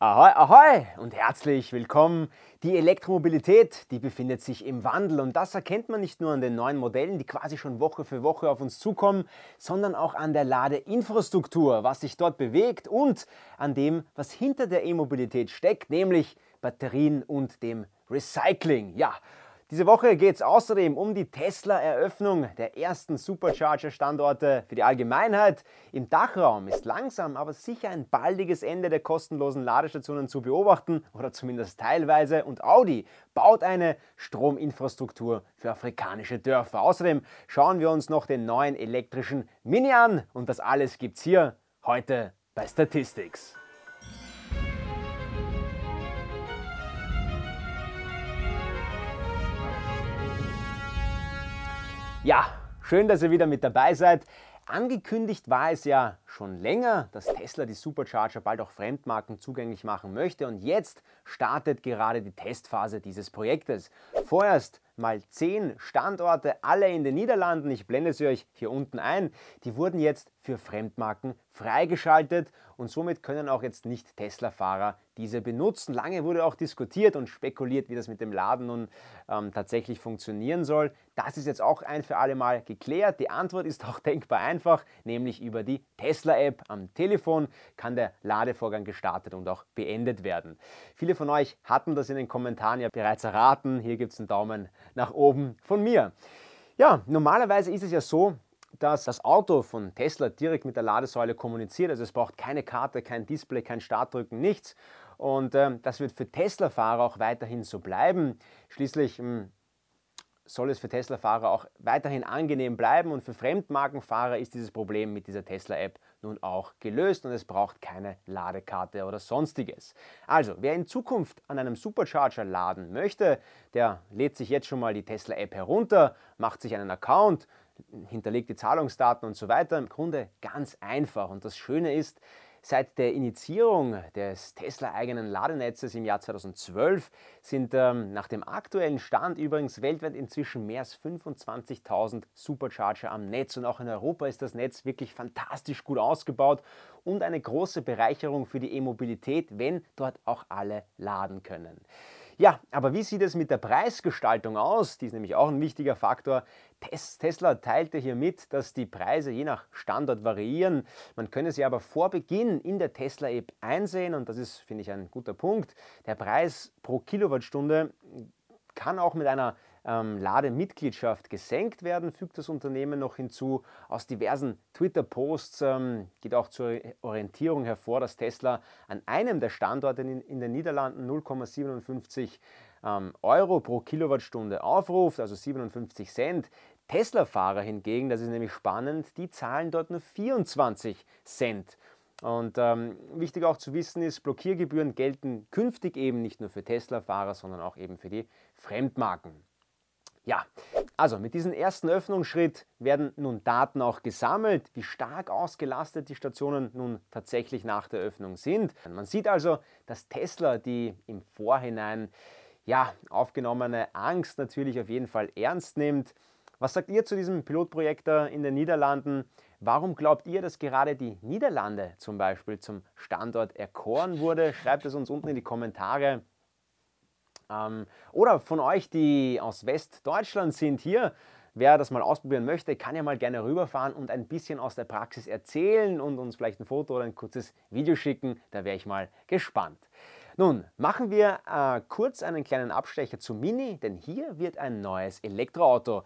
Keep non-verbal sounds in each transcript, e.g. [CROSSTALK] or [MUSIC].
Ahoi, ahoi und herzlich willkommen. Die Elektromobilität, die befindet sich im Wandel und das erkennt man nicht nur an den neuen Modellen, die quasi schon Woche für Woche auf uns zukommen, sondern auch an der Ladeinfrastruktur, was sich dort bewegt und an dem, was hinter der E-Mobilität steckt, nämlich Batterien und dem Recycling. Ja, diese Woche geht es außerdem um die Tesla-Eröffnung der ersten Supercharger-Standorte für die Allgemeinheit. Im Dachraum ist langsam, aber sicher ein baldiges Ende der kostenlosen Ladestationen zu beobachten oder zumindest teilweise. Und Audi baut eine Strominfrastruktur für afrikanische Dörfer. Außerdem schauen wir uns noch den neuen elektrischen Mini an und das alles gibt's hier heute bei Statistics. Ja, schön, dass ihr wieder mit dabei seid. Angekündigt war es ja schon länger, dass Tesla die Supercharger bald auch Fremdmarken zugänglich machen möchte und jetzt startet gerade die Testphase dieses Projektes. Vorerst mal zehn Standorte, alle in den Niederlanden. Ich blende sie euch hier unten ein. Die wurden jetzt für Fremdmarken freigeschaltet und somit können auch jetzt nicht Tesla-Fahrer diese benutzen. Lange wurde auch diskutiert und spekuliert, wie das mit dem Laden nun ähm, tatsächlich funktionieren soll. Das ist jetzt auch ein für alle Mal geklärt. Die Antwort ist auch denkbar einfach, nämlich über die Tesla-App am Telefon kann der Ladevorgang gestartet und auch beendet werden. Viele von euch hatten das in den Kommentaren ja bereits erraten. Hier gibt es einen Daumen nach oben von mir. Ja, normalerweise ist es ja so, dass das Auto von Tesla direkt mit der Ladesäule kommuniziert. Also es braucht keine Karte, kein Display, kein Startdrücken, nichts. Und äh, das wird für Tesla-Fahrer auch weiterhin so bleiben. Schließlich hm, soll es für Tesla-Fahrer auch weiterhin angenehm bleiben und für Fremdmarkenfahrer ist dieses Problem mit dieser Tesla-App nun auch gelöst und es braucht keine Ladekarte oder sonstiges. Also, wer in Zukunft an einem Supercharger laden möchte, der lädt sich jetzt schon mal die Tesla-App herunter, macht sich einen Account, hinterlegt die Zahlungsdaten und so weiter. Im Grunde ganz einfach und das Schöne ist, Seit der Initiierung des Tesla-eigenen Ladenetzes im Jahr 2012 sind ähm, nach dem aktuellen Stand übrigens weltweit inzwischen mehr als 25.000 Supercharger am Netz und auch in Europa ist das Netz wirklich fantastisch gut ausgebaut und eine große Bereicherung für die E-Mobilität, wenn dort auch alle laden können. Ja, aber wie sieht es mit der Preisgestaltung aus? Die ist nämlich auch ein wichtiger Faktor. Tesla teilte hier mit, dass die Preise je nach Standort variieren. Man könne sie aber vor Beginn in der Tesla-App einsehen und das ist, finde ich, ein guter Punkt. Der Preis pro Kilowattstunde kann auch mit einer ähm, Lademitgliedschaft gesenkt werden, fügt das Unternehmen noch hinzu. Aus diversen Twitter-Posts ähm, geht auch zur Orientierung hervor, dass Tesla an einem der Standorte in, in den Niederlanden 0,57 ähm, Euro pro Kilowattstunde aufruft, also 57 Cent. Tesla-Fahrer hingegen, das ist nämlich spannend, die zahlen dort nur 24 Cent. Und ähm, wichtig auch zu wissen ist, Blockiergebühren gelten künftig eben nicht nur für Tesla-Fahrer, sondern auch eben für die Fremdmarken. Ja, also mit diesem ersten Öffnungsschritt werden nun Daten auch gesammelt, wie stark ausgelastet die Stationen nun tatsächlich nach der Öffnung sind. Man sieht also, dass Tesla die im Vorhinein ja, aufgenommene Angst natürlich auf jeden Fall ernst nimmt. Was sagt ihr zu diesem Pilotprojekt in den Niederlanden? Warum glaubt ihr, dass gerade die Niederlande zum Beispiel zum Standort erkoren wurde? Schreibt es uns unten in die Kommentare. Ähm, oder von euch, die aus Westdeutschland sind hier, wer das mal ausprobieren möchte, kann ja mal gerne rüberfahren und ein bisschen aus der Praxis erzählen und uns vielleicht ein Foto oder ein kurzes Video schicken. Da wäre ich mal gespannt. Nun, machen wir äh, kurz einen kleinen Abstecher zu Mini, denn hier wird ein neues Elektroauto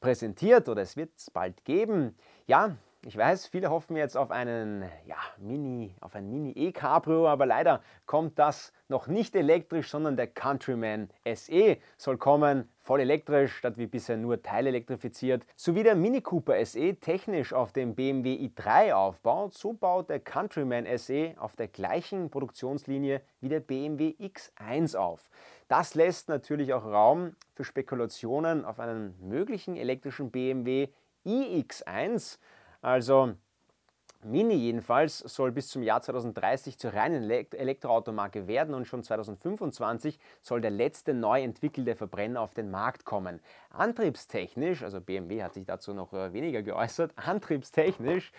präsentiert oder es wird es bald geben. Ja, ich weiß, viele hoffen jetzt auf einen ja, Mini, auf ein Mini E-Cabrio, aber leider kommt das noch nicht elektrisch, sondern der Countryman SE soll kommen, voll elektrisch, statt wie bisher nur teilelektrifiziert. So wie der Mini Cooper SE technisch auf dem BMW i3 aufbaut, so baut der Countryman SE auf der gleichen Produktionslinie wie der BMW X1 auf. Das lässt natürlich auch Raum für Spekulationen auf einen möglichen elektrischen BMW iX1 also Mini jedenfalls soll bis zum Jahr 2030 zur reinen Elektroautomarke werden und schon 2025 soll der letzte neu entwickelte Verbrenner auf den Markt kommen. Antriebstechnisch, also BMW hat sich dazu noch äh, weniger geäußert, [LAUGHS] antriebstechnisch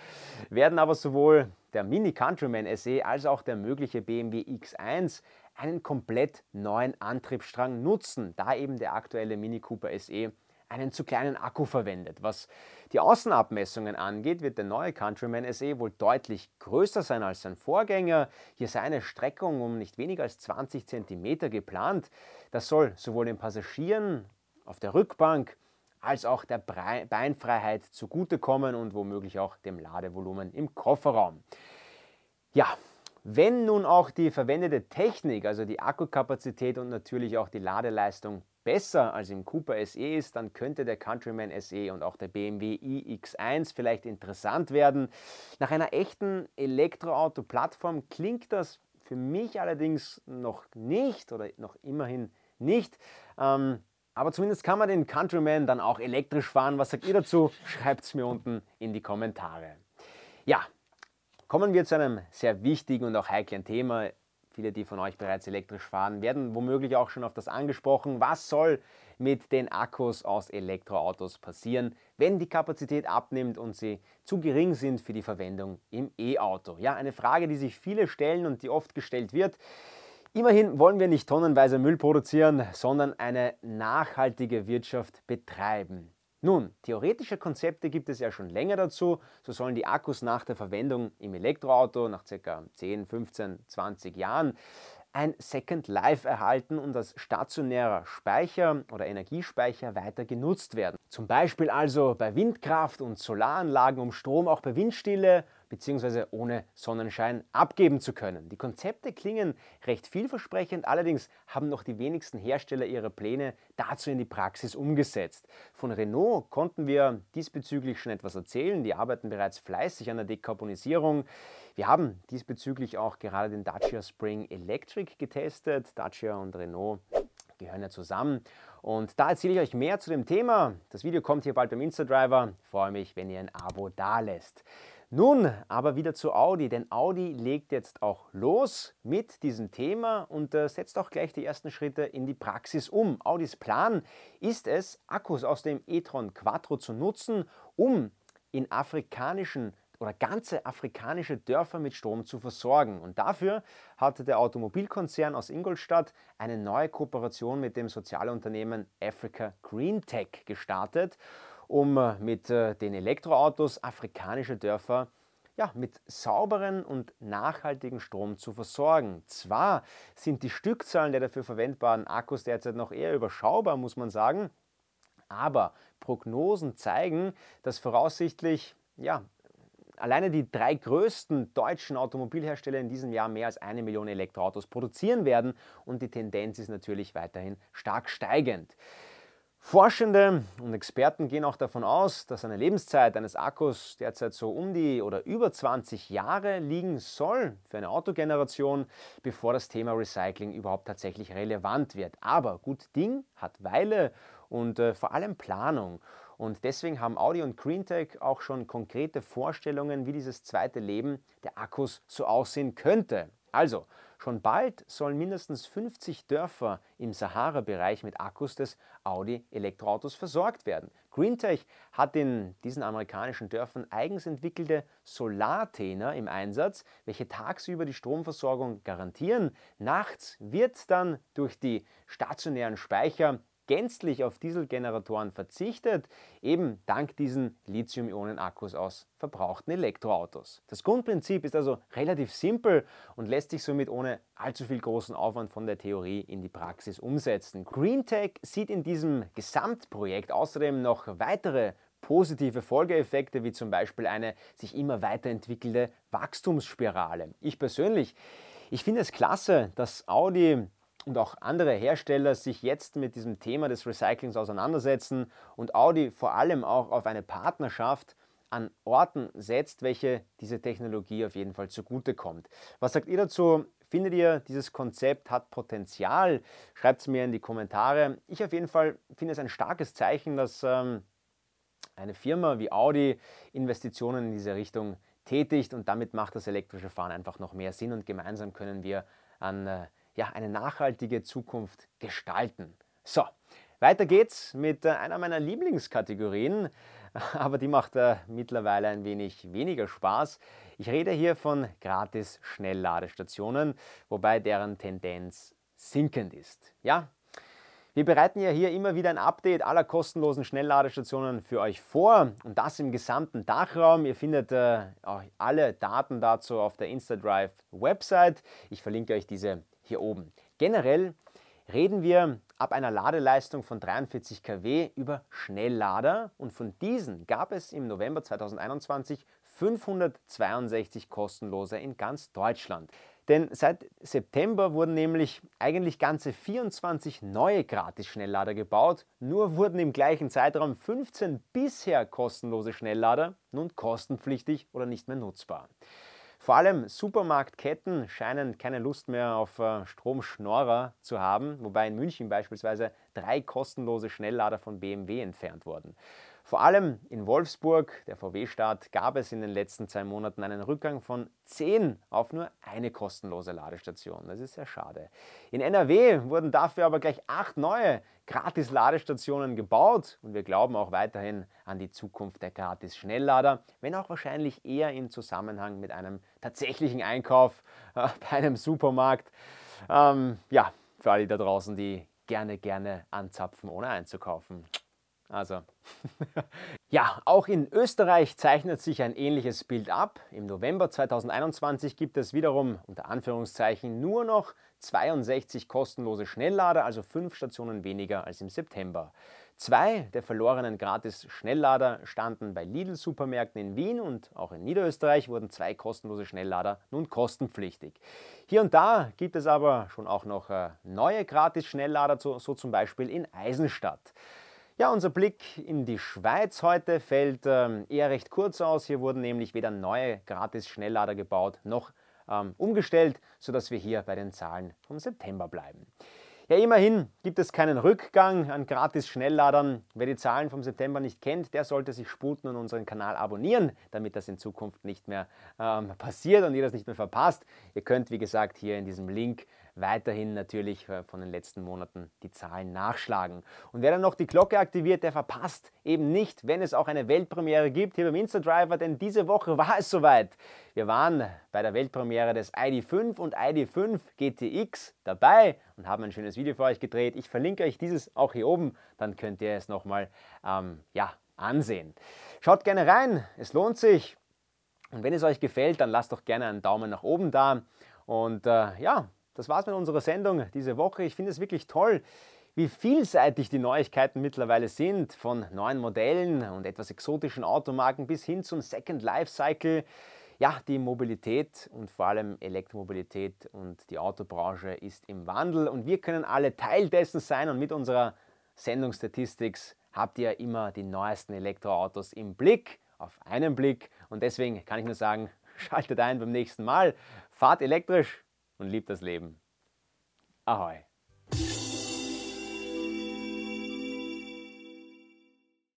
werden aber sowohl der Mini Countryman SE als auch der mögliche BMW X1 einen komplett neuen Antriebsstrang nutzen, da eben der aktuelle Mini Cooper SE einen zu kleinen Akku verwendet. Was die Außenabmessungen angeht, wird der neue Countryman SE wohl deutlich größer sein als sein Vorgänger. Hier sei eine Streckung um nicht weniger als 20 cm geplant. Das soll sowohl den Passagieren auf der Rückbank als auch der Beinfreiheit zugutekommen und womöglich auch dem Ladevolumen im Kofferraum. Ja, wenn nun auch die verwendete Technik, also die Akkukapazität und natürlich auch die Ladeleistung besser als im Cooper SE ist, dann könnte der Countryman SE und auch der BMW iX1 vielleicht interessant werden. Nach einer echten Elektroauto-Plattform klingt das für mich allerdings noch nicht oder noch immerhin nicht. Ähm, aber zumindest kann man den Countryman dann auch elektrisch fahren. Was sagt ihr dazu? Schreibt es mir unten in die Kommentare. Ja, kommen wir zu einem sehr wichtigen und auch heiklen Thema. Viele, die von euch bereits elektrisch fahren, werden womöglich auch schon auf das angesprochen. Was soll mit den Akkus aus Elektroautos passieren, wenn die Kapazität abnimmt und sie zu gering sind für die Verwendung im E-Auto? Ja, eine Frage, die sich viele stellen und die oft gestellt wird. Immerhin wollen wir nicht tonnenweise Müll produzieren, sondern eine nachhaltige Wirtschaft betreiben. Nun, theoretische Konzepte gibt es ja schon länger dazu. So sollen die Akkus nach der Verwendung im Elektroauto nach ca. 10, 15, 20 Jahren ein Second Life erhalten und als stationärer Speicher oder Energiespeicher weiter genutzt werden. Zum Beispiel also bei Windkraft und Solaranlagen, um Strom auch bei Windstille bzw. ohne Sonnenschein abgeben zu können. Die Konzepte klingen recht vielversprechend, allerdings haben noch die wenigsten Hersteller ihre Pläne dazu in die Praxis umgesetzt. Von Renault konnten wir diesbezüglich schon etwas erzählen, die arbeiten bereits fleißig an der Dekarbonisierung. Wir haben diesbezüglich auch gerade den Dacia Spring Electric getestet. Dacia und Renault gehören ja zusammen. Und da erzähle ich euch mehr zu dem Thema. Das Video kommt hier bald beim Insta-Driver. Freue mich, wenn ihr ein Abo da lässt. Nun aber wieder zu Audi, denn Audi legt jetzt auch los mit diesem Thema und äh, setzt auch gleich die ersten Schritte in die Praxis um. Audis Plan ist es, Akkus aus dem e-tron Quattro zu nutzen, um in afrikanischen oder ganze afrikanische Dörfer mit Strom zu versorgen. Und dafür hatte der Automobilkonzern aus Ingolstadt eine neue Kooperation mit dem Sozialunternehmen Africa Green Tech gestartet um äh, mit äh, den Elektroautos afrikanische Dörfer ja, mit sauberen und nachhaltigen Strom zu versorgen. Zwar sind die Stückzahlen der dafür verwendbaren Akkus derzeit noch eher überschaubar, muss man sagen, aber Prognosen zeigen, dass voraussichtlich ja, alleine die drei größten deutschen Automobilhersteller in diesem Jahr mehr als eine Million Elektroautos produzieren werden und die Tendenz ist natürlich weiterhin stark steigend. Forschende und Experten gehen auch davon aus, dass eine Lebenszeit eines Akkus derzeit so um die oder über 20 Jahre liegen soll für eine Autogeneration, bevor das Thema Recycling überhaupt tatsächlich relevant wird. Aber gut Ding hat Weile und äh, vor allem Planung. Und deswegen haben Audi und GreenTech auch schon konkrete Vorstellungen, wie dieses zweite Leben der Akkus so aussehen könnte. Also, schon bald sollen mindestens 50 Dörfer im Sahara-Bereich mit Akkus des Audi-Elektroautos versorgt werden. GreenTech hat in diesen amerikanischen Dörfern eigens entwickelte Solartäner im Einsatz, welche tagsüber die Stromversorgung garantieren. Nachts wird dann durch die stationären Speicher gänzlich auf Dieselgeneratoren verzichtet, eben dank diesen Lithium-Ionen-Akkus aus verbrauchten Elektroautos. Das Grundprinzip ist also relativ simpel und lässt sich somit ohne allzu viel großen Aufwand von der Theorie in die Praxis umsetzen. GreenTech sieht in diesem Gesamtprojekt außerdem noch weitere positive Folgeeffekte, wie zum Beispiel eine sich immer weiterentwickelnde Wachstumsspirale. Ich persönlich, ich finde es klasse, dass Audi und auch andere Hersteller sich jetzt mit diesem Thema des Recyclings auseinandersetzen und Audi vor allem auch auf eine Partnerschaft an Orten setzt, welche diese Technologie auf jeden Fall zugutekommt. Was sagt ihr dazu? Findet ihr, dieses Konzept hat Potenzial? Schreibt es mir in die Kommentare. Ich auf jeden Fall finde es ein starkes Zeichen, dass ähm, eine Firma wie Audi Investitionen in diese Richtung tätigt und damit macht das elektrische Fahren einfach noch mehr Sinn und gemeinsam können wir an, äh, ja, eine nachhaltige Zukunft gestalten. So, weiter geht's mit äh, einer meiner Lieblingskategorien, [LAUGHS] aber die macht äh, mittlerweile ein wenig weniger Spaß. Ich rede hier von gratis Schnellladestationen, wobei deren Tendenz sinkend ist. Ja, wir bereiten ja hier immer wieder ein Update aller kostenlosen Schnellladestationen für euch vor und das im gesamten Dachraum. Ihr findet äh, alle Daten dazu auf der InstaDrive Website. Ich verlinke euch diese hier oben. Generell reden wir ab einer Ladeleistung von 43 kW über Schnelllader und von diesen gab es im November 2021 562 kostenlose in ganz Deutschland. Denn seit September wurden nämlich eigentlich ganze 24 neue Gratis-Schnelllader gebaut, nur wurden im gleichen Zeitraum 15 bisher kostenlose Schnelllader nun kostenpflichtig oder nicht mehr nutzbar. Vor allem Supermarktketten scheinen keine Lust mehr auf äh, Stromschnorrer zu haben, wobei in München beispielsweise drei kostenlose Schnelllader von BMW entfernt wurden. Vor allem in Wolfsburg, der VW-Staat, gab es in den letzten zwei Monaten einen Rückgang von 10 auf nur eine kostenlose Ladestation. Das ist sehr schade. In NRW wurden dafür aber gleich acht neue Gratis-Ladestationen gebaut und wir glauben auch weiterhin an die Zukunft der Gratis-Schnelllader, wenn auch wahrscheinlich eher im Zusammenhang mit einem tatsächlichen Einkauf [LAUGHS] äh, bei einem Supermarkt. Ähm, ja, für alle da draußen, die gerne, gerne anzapfen, ohne einzukaufen. Also, [LAUGHS] ja, auch in Österreich zeichnet sich ein ähnliches Bild ab. Im November 2021 gibt es wiederum unter Anführungszeichen nur noch 62 kostenlose Schnelllader, also fünf Stationen weniger als im September. Zwei der verlorenen Gratis-Schnelllader standen bei Lidl-Supermärkten in Wien und auch in Niederösterreich wurden zwei kostenlose Schnelllader nun kostenpflichtig. Hier und da gibt es aber schon auch noch äh, neue Gratis-Schnelllader, so, so zum Beispiel in Eisenstadt. Ja, unser Blick in die Schweiz heute fällt ähm, eher recht kurz aus. Hier wurden nämlich weder neue Gratis-Schnelllader gebaut noch ähm, umgestellt, sodass wir hier bei den Zahlen vom September bleiben. Ja, immerhin gibt es keinen Rückgang an Gratis-Schnellladern. Wer die Zahlen vom September nicht kennt, der sollte sich sputen und unseren Kanal abonnieren, damit das in Zukunft nicht mehr ähm, passiert und ihr das nicht mehr verpasst. Ihr könnt, wie gesagt, hier in diesem Link weiterhin natürlich äh, von den letzten Monaten die Zahlen nachschlagen. Und wer dann noch die Glocke aktiviert, der verpasst eben nicht, wenn es auch eine Weltpremiere gibt hier beim Instadriver, denn diese Woche war es soweit. Wir waren bei der Weltpremiere des ID5 und ID5 GTX dabei und haben ein schönes Video für euch gedreht. Ich verlinke euch dieses auch hier oben, dann könnt ihr es nochmal ähm, ja, ansehen. Schaut gerne rein, es lohnt sich. Und wenn es euch gefällt, dann lasst doch gerne einen Daumen nach oben da. Und äh, ja, das war's mit unserer Sendung diese Woche. Ich finde es wirklich toll, wie vielseitig die Neuigkeiten mittlerweile sind, von neuen Modellen und etwas exotischen Automarken bis hin zum Second Life Cycle. Ja, die Mobilität und vor allem Elektromobilität und die Autobranche ist im Wandel. Und wir können alle Teil dessen sein. Und mit unserer Sendung Statistics habt ihr immer die neuesten Elektroautos im Blick, auf einen Blick. Und deswegen kann ich nur sagen, [LAUGHS] schaltet ein beim nächsten Mal, fahrt elektrisch und liebt das Leben. Ahoi!